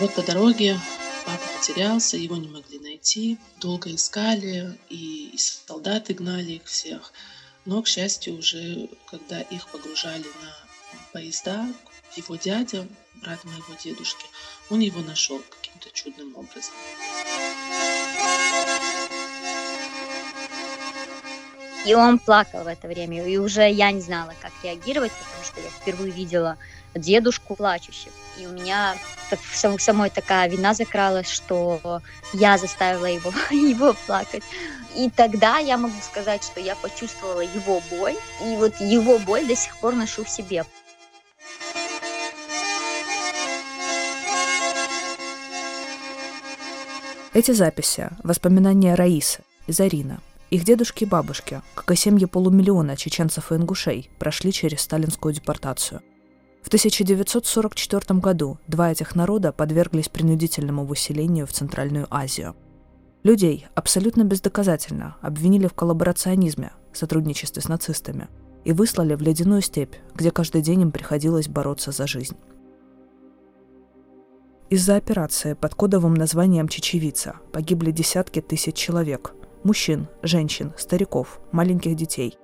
вот по дороге папа потерялся, его не могли найти. Долго искали, и солдаты гнали их всех. Но, к счастью, уже когда их погружали на поезда, его дядя, брат моего дедушки, он его нашел каким-то чудным образом. И он плакал в это время, и уже я не знала, как реагировать, потому что я впервые видела дедушку плачущим. И у меня так, самой такая вина закралась, что я заставила его, его плакать. И тогда я могу сказать, что я почувствовала его боль, и вот его боль до сих пор ношу в себе. Эти записи – воспоминания Раисы и Зарина. Их дедушки и бабушки, как и семьи полумиллиона чеченцев и ингушей, прошли через сталинскую депортацию. В 1944 году два этих народа подверглись принудительному выселению в Центральную Азию. Людей абсолютно бездоказательно обвинили в коллаборационизме, сотрудничестве с нацистами, и выслали в ледяную степь, где каждый день им приходилось бороться за жизнь. Из-за операции под кодовым названием «Чечевица» погибли десятки тысяч человек – мужчин, женщин, стариков, маленьких детей.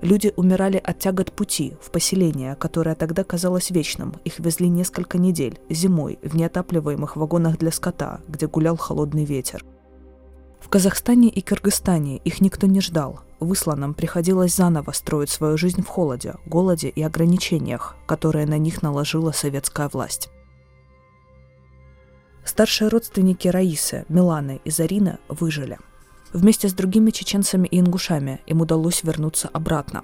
Люди умирали от тягот пути в поселение, которое тогда казалось вечным. Их везли несколько недель, зимой, в неотапливаемых вагонах для скота, где гулял холодный ветер. В Казахстане и Кыргызстане их никто не ждал. Высланным приходилось заново строить свою жизнь в холоде, голоде и ограничениях, которые на них наложила советская власть. Старшие родственники Раисы, Миланы и Зарины выжили. Вместе с другими чеченцами и ингушами им удалось вернуться обратно.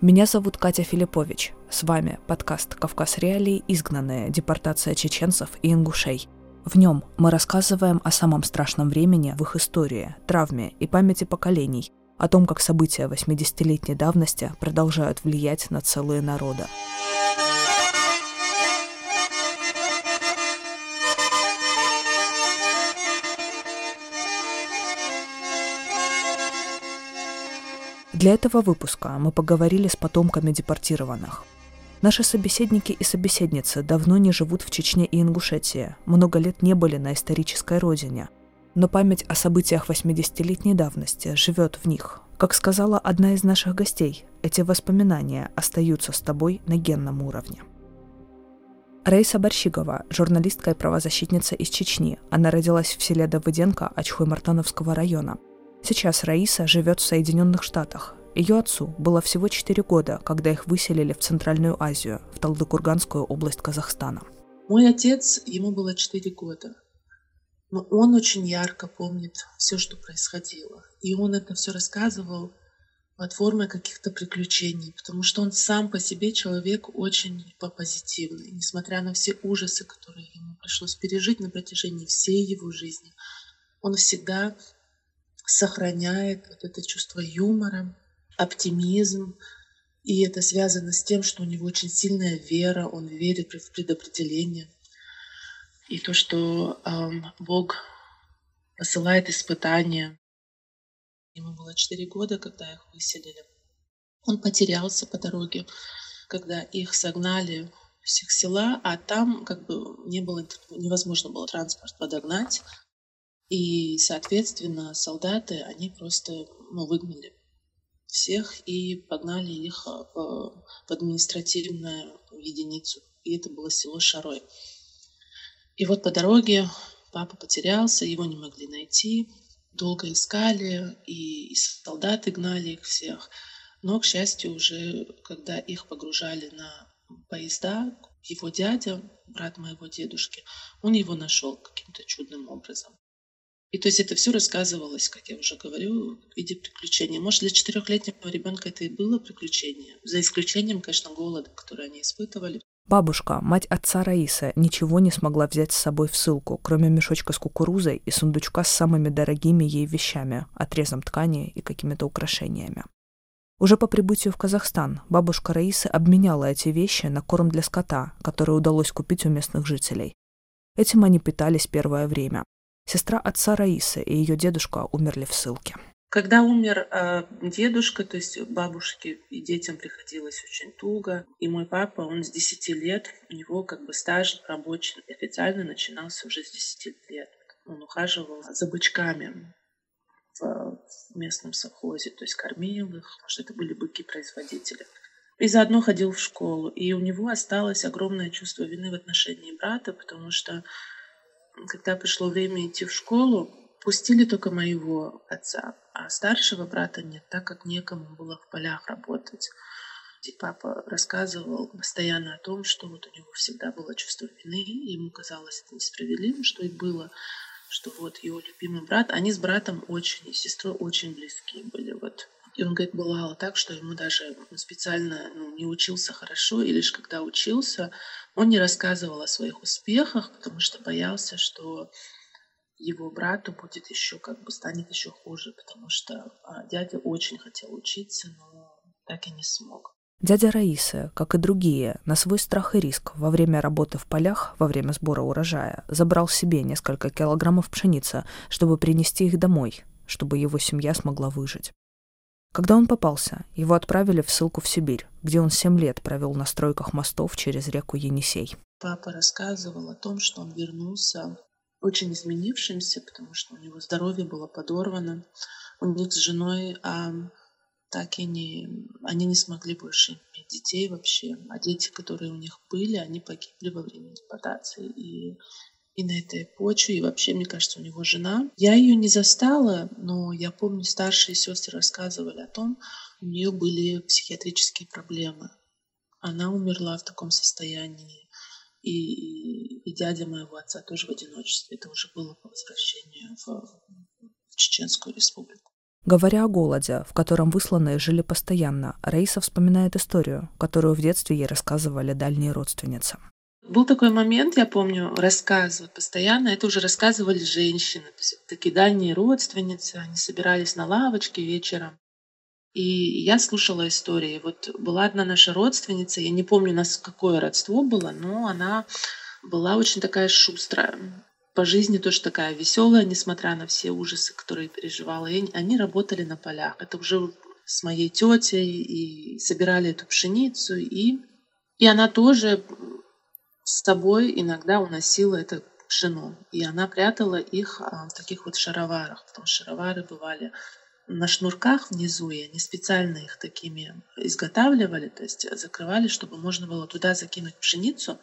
Меня зовут Катя Филиппович. С вами подкаст «Кавказ Реалии. Изгнанные. Депортация чеченцев и ингушей». В нем мы рассказываем о самом страшном времени в их истории, травме и памяти поколений, о том, как события 80-летней давности продолжают влиять на целые народы. Для этого выпуска мы поговорили с потомками депортированных. Наши собеседники и собеседницы давно не живут в Чечне и Ингушетии, много лет не были на исторической родине. Но память о событиях 80-летней давности живет в них. Как сказала одна из наших гостей, эти воспоминания остаются с тобой на генном уровне. Рейса Борщигова, журналистка и правозащитница из Чечни. Она родилась в селе Давыденко Ачхой-Мартановского района – Сейчас Раиса живет в Соединенных Штатах. Ее отцу было всего 4 года, когда их выселили в Центральную Азию, в Талдыкурганскую область Казахстана. Мой отец, ему было 4 года. Но он очень ярко помнит все, что происходило. И он это все рассказывал под формой каких-то приключений, потому что он сам по себе человек очень позитивный. Несмотря на все ужасы, которые ему пришлось пережить на протяжении всей его жизни, он всегда сохраняет вот это чувство юмора, оптимизм. И это связано с тем, что у него очень сильная вера, он верит в предопределение. И то, что эм, Бог посылает испытания. Ему было 4 года, когда их выселили. Он потерялся по дороге, когда их согнали с их села, а там как бы не было, невозможно было транспорт подогнать. И, соответственно, солдаты, они просто ну, выгнали всех и погнали их а, в, административную единицу. И это было село Шарой. И вот по дороге папа потерялся, его не могли найти. Долго искали, и, и солдаты гнали их всех. Но, к счастью, уже когда их погружали на поезда, его дядя, брат моего дедушки, он его нашел каким-то чудным образом. И то есть это все рассказывалось, как я уже говорю, в виде приключения. Может, для четырехлетнего ребенка это и было приключение, за исключением, конечно, голода, который они испытывали. Бабушка, мать отца Раисы, ничего не смогла взять с собой в ссылку, кроме мешочка с кукурузой и сундучка с самыми дорогими ей вещами, отрезом ткани и какими-то украшениями. Уже по прибытию в Казахстан бабушка Раисы обменяла эти вещи на корм для скота, который удалось купить у местных жителей. Этим они питались первое время. Сестра отца Раисы и ее дедушка умерли в ссылке. Когда умер э, дедушка, то есть бабушке и детям приходилось очень туго. И мой папа, он с 10 лет, у него как бы стаж рабочий официально начинался уже с 10 лет. Он ухаживал за бычками в, местном совхозе, то есть кормил их, потому что это были быки-производители. И заодно ходил в школу. И у него осталось огромное чувство вины в отношении брата, потому что когда пришло время идти в школу, пустили только моего отца, а старшего брата нет, так как некому было в полях работать. И папа рассказывал постоянно о том, что вот у него всегда было чувство вины, и ему казалось это несправедливым, что и было, что вот его любимый брат, они с братом очень, и сестрой очень близкие были. Вот. И он говорит, бывало так, что ему даже специально ну, не учился хорошо, и лишь когда учился, он не рассказывал о своих успехах, потому что боялся, что его брату будет еще как бы станет еще хуже, потому что а, дядя очень хотел учиться, но так и не смог. Дядя Раиса, как и другие, на свой страх и риск во время работы в полях, во время сбора урожая, забрал себе несколько килограммов пшеницы, чтобы принести их домой, чтобы его семья смогла выжить. Когда он попался, его отправили в ссылку в Сибирь, где он семь лет провел на стройках мостов через реку Енисей. Папа рассказывал о том, что он вернулся очень изменившимся, потому что у него здоровье было подорвано. У них с женой а, так и не... Они не смогли больше иметь детей вообще. А дети, которые у них были, они погибли во время депортации. И, и на этой почве, и вообще, мне кажется, у него жена. Я ее не застала, но я помню, старшие сестры рассказывали о том, у нее были психиатрические проблемы. Она умерла в таком состоянии и, и дядя моего отца тоже в одиночестве. Это уже было по возвращению в, в Чеченскую республику. Говоря о голоде, в котором высланные жили постоянно, Раиса вспоминает историю, которую в детстве ей рассказывали дальние родственницы. Был такой момент, я помню, рассказывают постоянно, это уже рассказывали женщины, такие дальние родственницы, они собирались на лавочке вечером, и я слушала истории. Вот была одна наша родственница, я не помню, нас какое родство было, но она была очень такая шустрая. По жизни тоже такая веселая, несмотря на все ужасы, которые переживала. И они работали на полях. Это уже с моей тетей и собирали эту пшеницу. И, и она тоже с собой иногда уносила это пшено. И она прятала их а, в таких вот шароварах, потому что шаровары бывали на шнурках внизу, и они специально их такими изготавливали, то есть закрывали, чтобы можно было туда закинуть пшеницу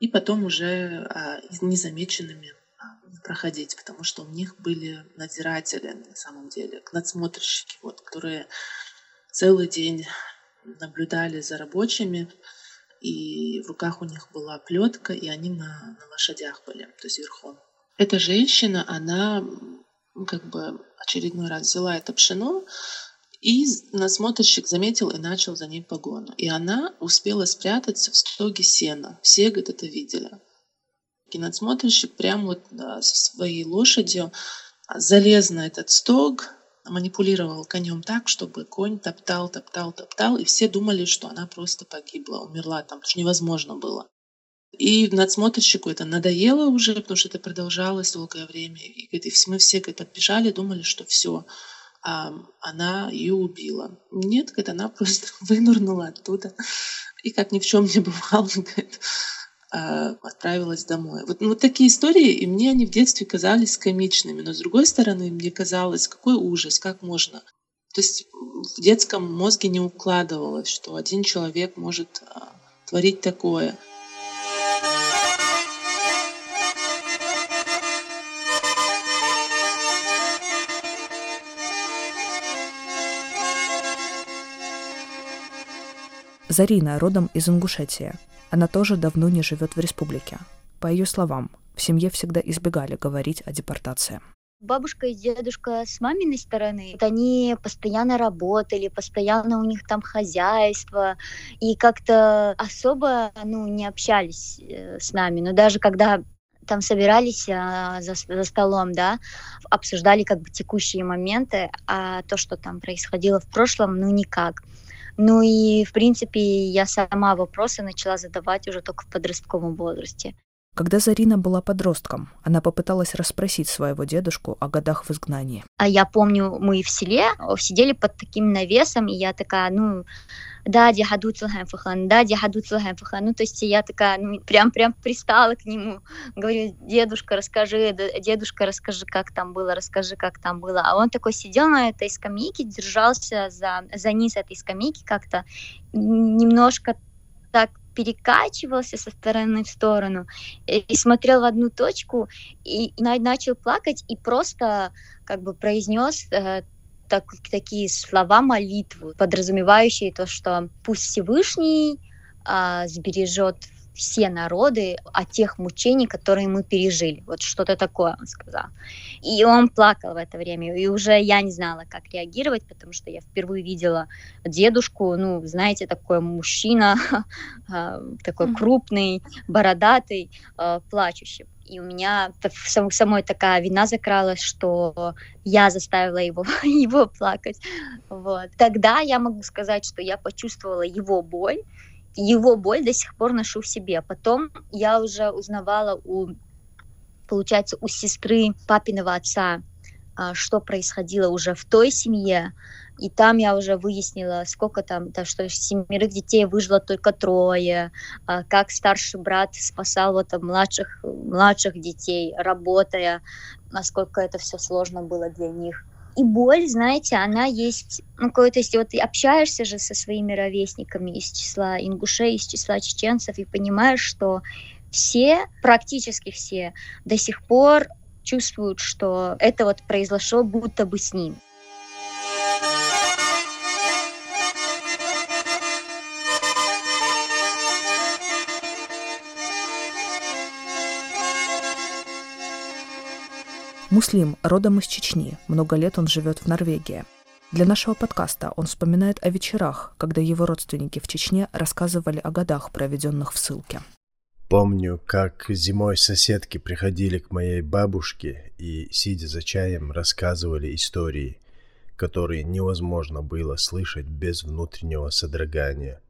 и потом уже а, незамеченными а, проходить, потому что у них были надзиратели на самом деле, надсмотрщики, вот, которые целый день наблюдали за рабочими, и в руках у них была плетка, и они на, на лошадях были, то есть верхом. Эта женщина, она как бы очередной раз взяла это пшено, и насмотрщик заметил и начал за ней погону. И она успела спрятаться в стоге сена. Все, говорит, это видели. И надсмотрщик прямо вот да, со своей лошадью залез на этот стог, манипулировал конем так, чтобы конь топтал, топтал, топтал, и все думали, что она просто погибла, умерла там, потому что невозможно было. И надсмотрщику это надоело уже, потому что это продолжалось долгое время. И, и мы все говорит, отбежали, думали, что все, а, она ее убила. Нет, говорит, она просто вынырнула оттуда. И как ни в чем не бывало, говорит, отправилась домой. Вот, ну, вот такие истории, и мне они в детстве казались комичными. Но с другой стороны, мне казалось, какой ужас, как можно. То есть в детском мозге не укладывалось, что один человек может а, творить такое – Зарина родом из Ингушетии. Она тоже давно не живет в республике. По ее словам, в семье всегда избегали говорить о депортации. Бабушка и дедушка с маминой стороны, вот они постоянно работали, постоянно у них там хозяйство, и как-то особо ну, не общались э, с нами. Но даже когда там собирались а, за, за столом, да, обсуждали как бы текущие моменты, а то, что там происходило в прошлом, ну никак. Ну и, в принципе, я сама вопросы начала задавать уже только в подростковом возрасте. Когда Зарина была подростком, она попыталась расспросить своего дедушку о годах в изгнании. А я помню, мы в селе сидели под таким навесом, и я такая, ну, да, дяхаду целхаем фахан, да, дяхаду целхаем фахан. Ну, то есть я такая, ну, прям, прям пристала к нему, говорю, дедушка, расскажи, дедушка, расскажи, как там было, расскажи, как там было. А он такой сидел на этой скамейке, держался за, за низ этой скамейки как-то, немножко так перекачивался со стороны в сторону и смотрел в одну точку и, и начал плакать и просто как бы произнес э, так, такие слова молитвы, подразумевающие то, что пусть Всевышний э, сбережет все народы от тех мучений, которые мы пережили. Вот что-то такое он сказал. И он плакал в это время. И уже я не знала, как реагировать, потому что я впервые видела дедушку, ну, знаете, такой мужчина, а, такой крупный, бородатый, а, плачущий. И у меня самой такая вина закралась, что я заставила его, его плакать. Вот. Тогда я могу сказать, что я почувствовала его боль, его боль до сих пор ношу в себе. Потом я уже узнавала у, получается, у сестры папиного отца, а, что происходило уже в той семье, и там я уже выяснила, сколько там, то, что семерых детей выжило только трое, а, как старший брат спасал вот младших, младших детей, работая, насколько это все сложно было для них и боль, знаете, она есть, ну, то есть вот общаешься же со своими ровесниками из числа ингушей, из числа чеченцев, и понимаешь, что все, практически все, до сих пор чувствуют, что это вот произошло будто бы с ним. Муслим родом из Чечни, много лет он живет в Норвегии. Для нашего подкаста он вспоминает о вечерах, когда его родственники в Чечне рассказывали о годах, проведенных в ссылке. Помню, как зимой соседки приходили к моей бабушке и, сидя за чаем, рассказывали истории, которые невозможно было слышать без внутреннего содрогания –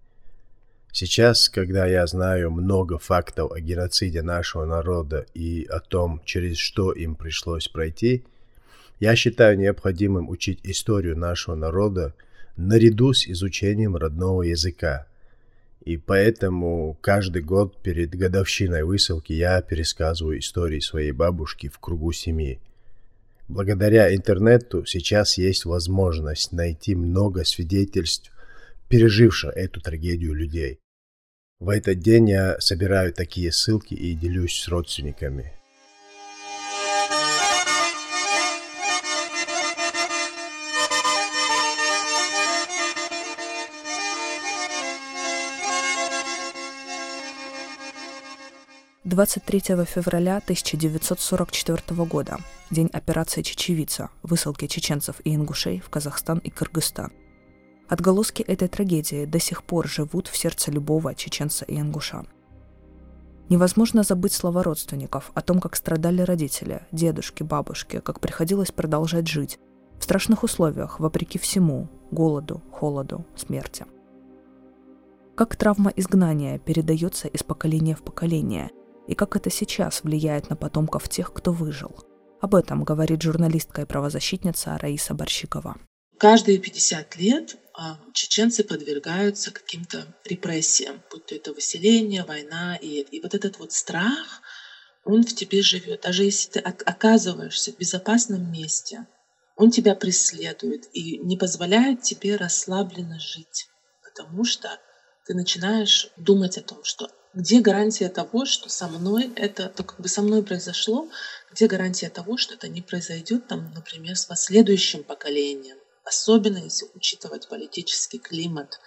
Сейчас, когда я знаю много фактов о геноциде нашего народа и о том, через что им пришлось пройти, я считаю необходимым учить историю нашего народа наряду с изучением родного языка. И поэтому каждый год перед годовщиной высылки я пересказываю истории своей бабушки в кругу семьи. Благодаря интернету сейчас есть возможность найти много свидетельств переживших эту трагедию людей. В этот день я собираю такие ссылки и делюсь с родственниками. Двадцать третьего февраля 1944 года, день операции «Чечевица», высылки чеченцев и ингушей в Казахстан и Кыргызстан. Отголоски этой трагедии до сих пор живут в сердце любого чеченца и ингуша. Невозможно забыть слова родственников о том, как страдали родители, дедушки, бабушки, как приходилось продолжать жить в страшных условиях, вопреки всему – голоду, холоду, смерти. Как травма изгнания передается из поколения в поколение, и как это сейчас влияет на потомков тех, кто выжил. Об этом говорит журналистка и правозащитница Раиса Борщикова. Каждые 50 лет чеченцы подвергаются каким-то репрессиям, будь то это выселение, война, и, и вот этот вот страх, он в тебе живет. Даже если ты оказываешься в безопасном месте, он тебя преследует и не позволяет тебе расслабленно жить, потому что ты начинаешь думать о том, что где гарантия того, что со мной это, то как бы со мной произошло, где гарантия того, что это не произойдет, там, например, с последующим поколением особенно если учитывать политический климат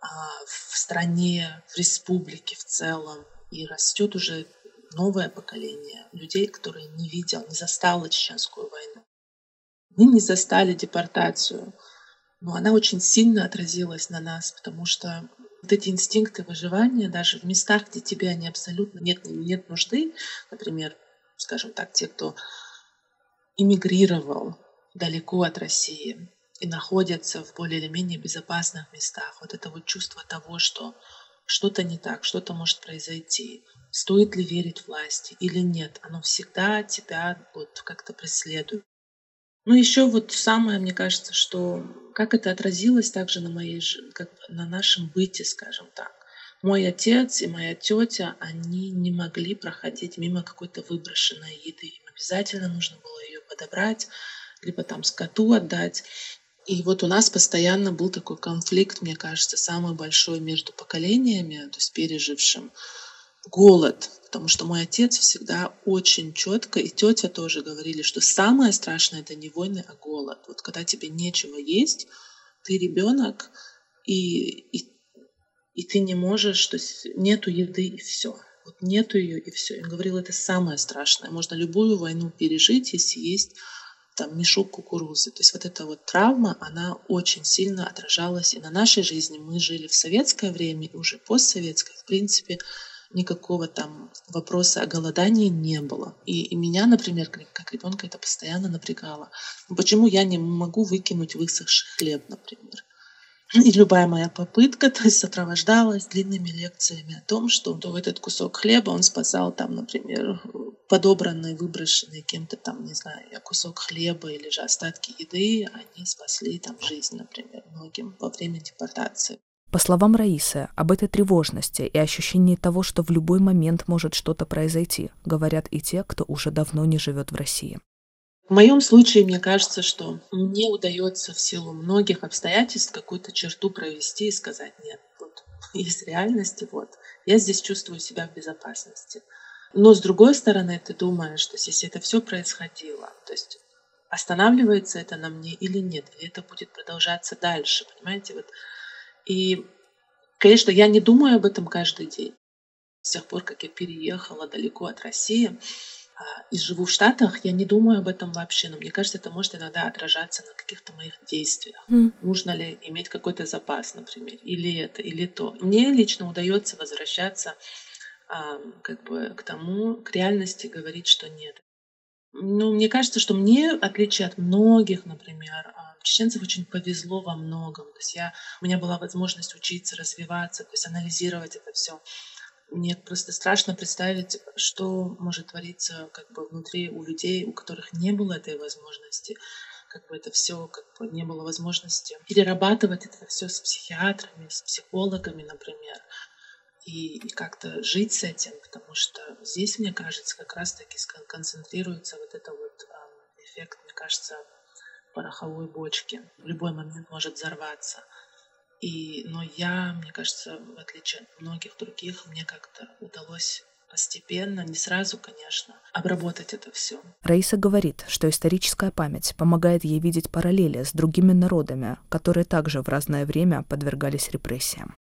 а, в стране, в республике в целом. И растет уже новое поколение людей, которые не видел, не застало Чеченскую войну. Мы не застали депортацию, но она очень сильно отразилась на нас, потому что вот эти инстинкты выживания, даже в местах, где тебе они абсолютно нет, нет нужды, например, скажем так, те, кто эмигрировал далеко от России и находятся в более или менее безопасных местах. Вот это вот чувство того, что что-то не так, что-то может произойти. Стоит ли верить власти или нет, оно всегда тебя вот как-то преследует. Ну, еще вот самое, мне кажется, что как это отразилось также на моей, как на нашем быте, скажем так. Мой отец и моя тетя, они не могли проходить мимо какой-то выброшенной еды. Им обязательно нужно было ее подобрать, либо там скоту отдать. И вот у нас постоянно был такой конфликт, мне кажется, самый большой между поколениями, то есть пережившим голод, потому что мой отец всегда очень четко, и тетя тоже говорили, что самое страшное это не войны, а голод. Вот когда тебе нечего есть, ты ребенок, и, и, и ты не можешь, то есть нету еды и все. Вот нету ее и все. Он говорил, это самое страшное. Можно любую войну пережить, если есть там мешок кукурузы. То есть вот эта вот травма, она очень сильно отражалась и на нашей жизни. Мы жили в советское время и уже постсоветское. В принципе, никакого там вопроса о голодании не было. И, и меня, например, как, ребенка это постоянно напрягало. Почему я не могу выкинуть высохший хлеб, например? И любая моя попытка то есть, сопровождалась длинными лекциями о том, что то этот кусок хлеба он спасал там, например, подобранные, выброшенные кем-то там, не знаю, кусок хлеба или же остатки еды, они спасли там жизнь, например, многим во время депортации. По словам Раисы, об этой тревожности и ощущении того, что в любой момент может что-то произойти, говорят и те, кто уже давно не живет в России. В моем случае, мне кажется, что мне удается в силу многих обстоятельств какую-то черту провести и сказать, нет, вот есть реальность, вот я здесь чувствую себя в безопасности. Но с другой стороны, ты думаешь, что если это все происходило, то есть останавливается это на мне или нет, или это будет продолжаться дальше, понимаете? Вот. И, конечно, я не думаю об этом каждый день. С тех пор, как я переехала далеко от России, а, и живу в Штатах, я не думаю об этом вообще, но мне кажется, это может иногда отражаться на каких-то моих действиях. Mm. Нужно ли иметь какой-то запас, например, или это, или то. Мне лично удается возвращаться как бы к тому, к реальности, говорить, что нет. Ну, мне кажется, что мне, в отличие от многих, например, а, чеченцев очень повезло во многом. То есть я, у меня была возможность учиться, развиваться, то есть анализировать это все. Мне просто страшно представить, что может твориться как бы внутри у людей, у которых не было этой возможности как бы это все как бы не было возможности перерабатывать это все с психиатрами, с психологами, например, и, и как-то жить с этим, потому что здесь, мне кажется, как раз-таки концентрируется вот это вот эффект, мне кажется, пороховой бочки. В любой момент может взорваться. И, но я, мне кажется, в отличие от многих других, мне как-то удалось постепенно, не сразу, конечно, обработать это все. Раиса говорит, что историческая память помогает ей видеть параллели с другими народами, которые также в разное время подвергались репрессиям.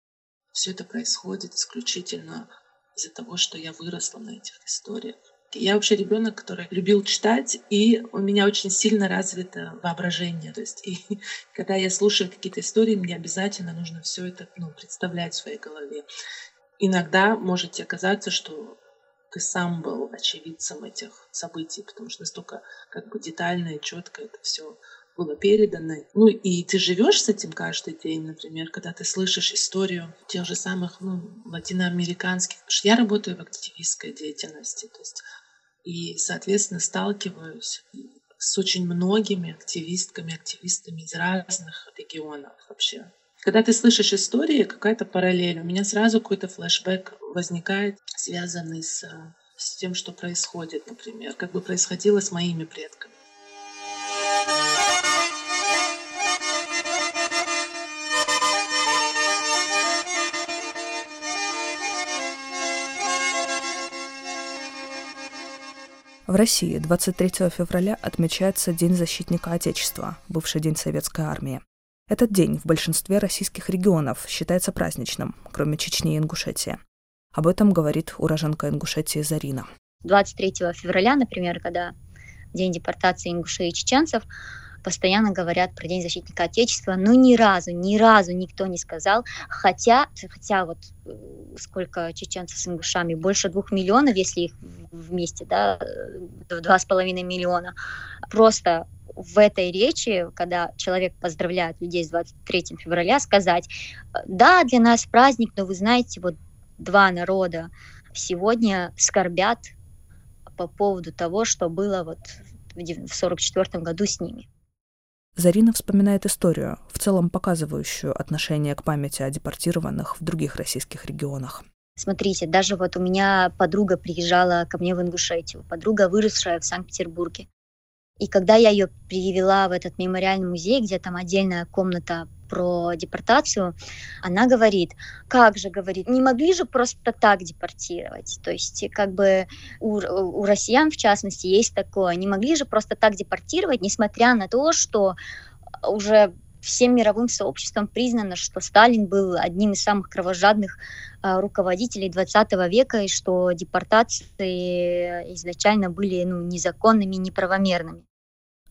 Все это происходит исключительно из-за того, что я выросла на этих историях. Я вообще ребенок, который любил читать, и у меня очень сильно развито воображение. То есть, и когда я слушаю какие-то истории, мне обязательно нужно все это ну, представлять в своей голове. Иногда можете оказаться, что ты сам был очевидцем этих событий, потому что настолько как бы детально и четко это все было передано. Ну и ты живешь с этим каждый день, например, когда ты слышишь историю тех же самых ну, латиноамериканских. Потому что я работаю в активистской деятельности, то есть и, соответственно, сталкиваюсь с очень многими активистками, активистами из разных регионов вообще. Когда ты слышишь истории, какая-то параллель, у меня сразу какой-то флешбэк возникает, связанный с, с тем, что происходит, например, как бы происходило с моими предками. В России 23 февраля отмечается День защитника Отечества, бывший День Советской Армии. Этот день в большинстве российских регионов считается праздничным, кроме Чечни и Ингушетии. Об этом говорит уроженка Ингушетии Зарина. 23 февраля, например, когда день депортации ингушей и чеченцев, постоянно говорят про День защитника Отечества, но ни разу, ни разу никто не сказал, хотя, хотя вот э, сколько чеченцев с ингушами, больше двух миллионов, если их вместе, да, э, два с половиной миллиона, просто в этой речи, когда человек поздравляет людей с 23 февраля, сказать, да, для нас праздник, но вы знаете, вот два народа сегодня скорбят по поводу того, что было вот в 1944 году с ними. Зарина вспоминает историю, в целом показывающую отношение к памяти о депортированных в других российских регионах. Смотрите, даже вот у меня подруга приезжала ко мне в Ингушетию, подруга, выросшая в Санкт-Петербурге. И когда я ее привела в этот мемориальный музей, где там отдельная комната про депортацию, она говорит, как же, говорит, не могли же просто так депортировать. То есть как бы у, у россиян, в частности, есть такое, не могли же просто так депортировать, несмотря на то, что уже всем мировым сообществом признано, что Сталин был одним из самых кровожадных э, руководителей 20 века, и что депортации изначально были ну, незаконными неправомерными.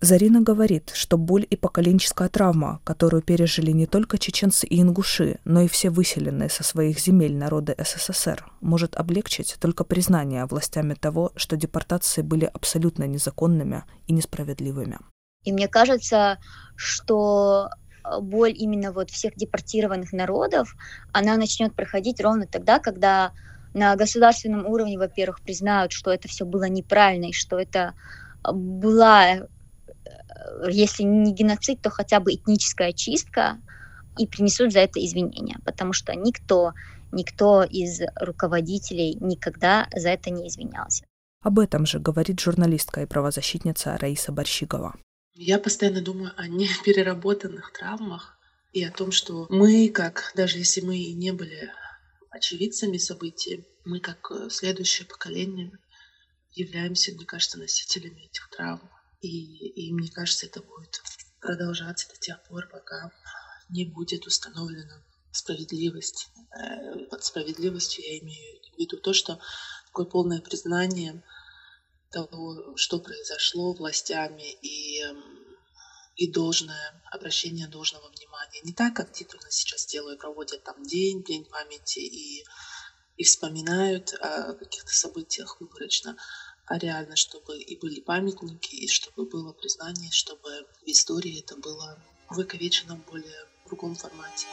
Зарина говорит, что боль и поколенческая травма, которую пережили не только чеченцы и ингуши, но и все выселенные со своих земель народы СССР, может облегчить только признание властями того, что депортации были абсолютно незаконными и несправедливыми. И мне кажется, что э, боль именно вот всех депортированных народов, она начнет проходить ровно тогда, когда на государственном уровне, во-первых, признают, что это все было неправильно и что это была Э, если не геноцид, то хотя бы этническая чистка, и принесут за это извинения, потому что никто, никто из руководителей никогда за это не извинялся. Об этом же говорит журналистка и правозащитница Раиса Борщигова. Я постоянно думаю о непереработанных травмах и о том, что мы, как даже если мы и не были очевидцами событий, мы как э, следующее поколение являемся, мне кажется, носителями этих травм. И, и мне кажется, это будет продолжаться до тех пор, пока не будет установлена справедливость. Э, под справедливостью я имею в виду то, что такое полное признание того, что произошло властями и, эм, и должное обращение должного внимания. Не так, как титульно сейчас делают, проводят там день, день памяти и, и вспоминают о каких-то событиях выборочно, а реально, чтобы и были памятники, и чтобы было признание, чтобы в истории это было выковечено в более другом формате.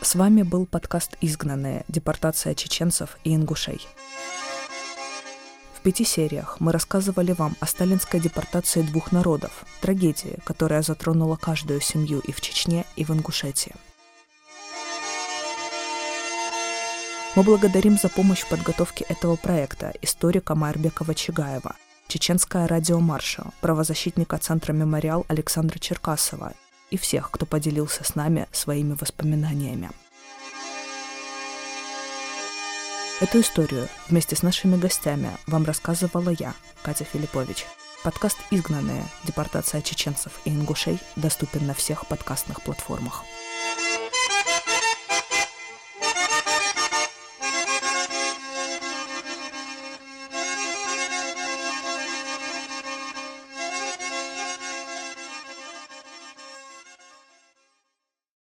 С вами был подкаст «Изгнанные. Депортация чеченцев и ингушей». В пяти сериях мы рассказывали вам о сталинской депортации двух народов, трагедии, которая затронула каждую семью и в Чечне, и в Ингушетии. Мы благодарим за помощь в подготовке этого проекта историка Майрбекова Чигаева, чеченская радиомарша, правозащитника Центра «Мемориал» Александра Черкасова и всех, кто поделился с нами своими воспоминаниями. Эту историю вместе с нашими гостями вам рассказывала я, Катя Филиппович. Подкаст «Изгнанные. Депортация чеченцев и ингушей» доступен на всех подкастных платформах.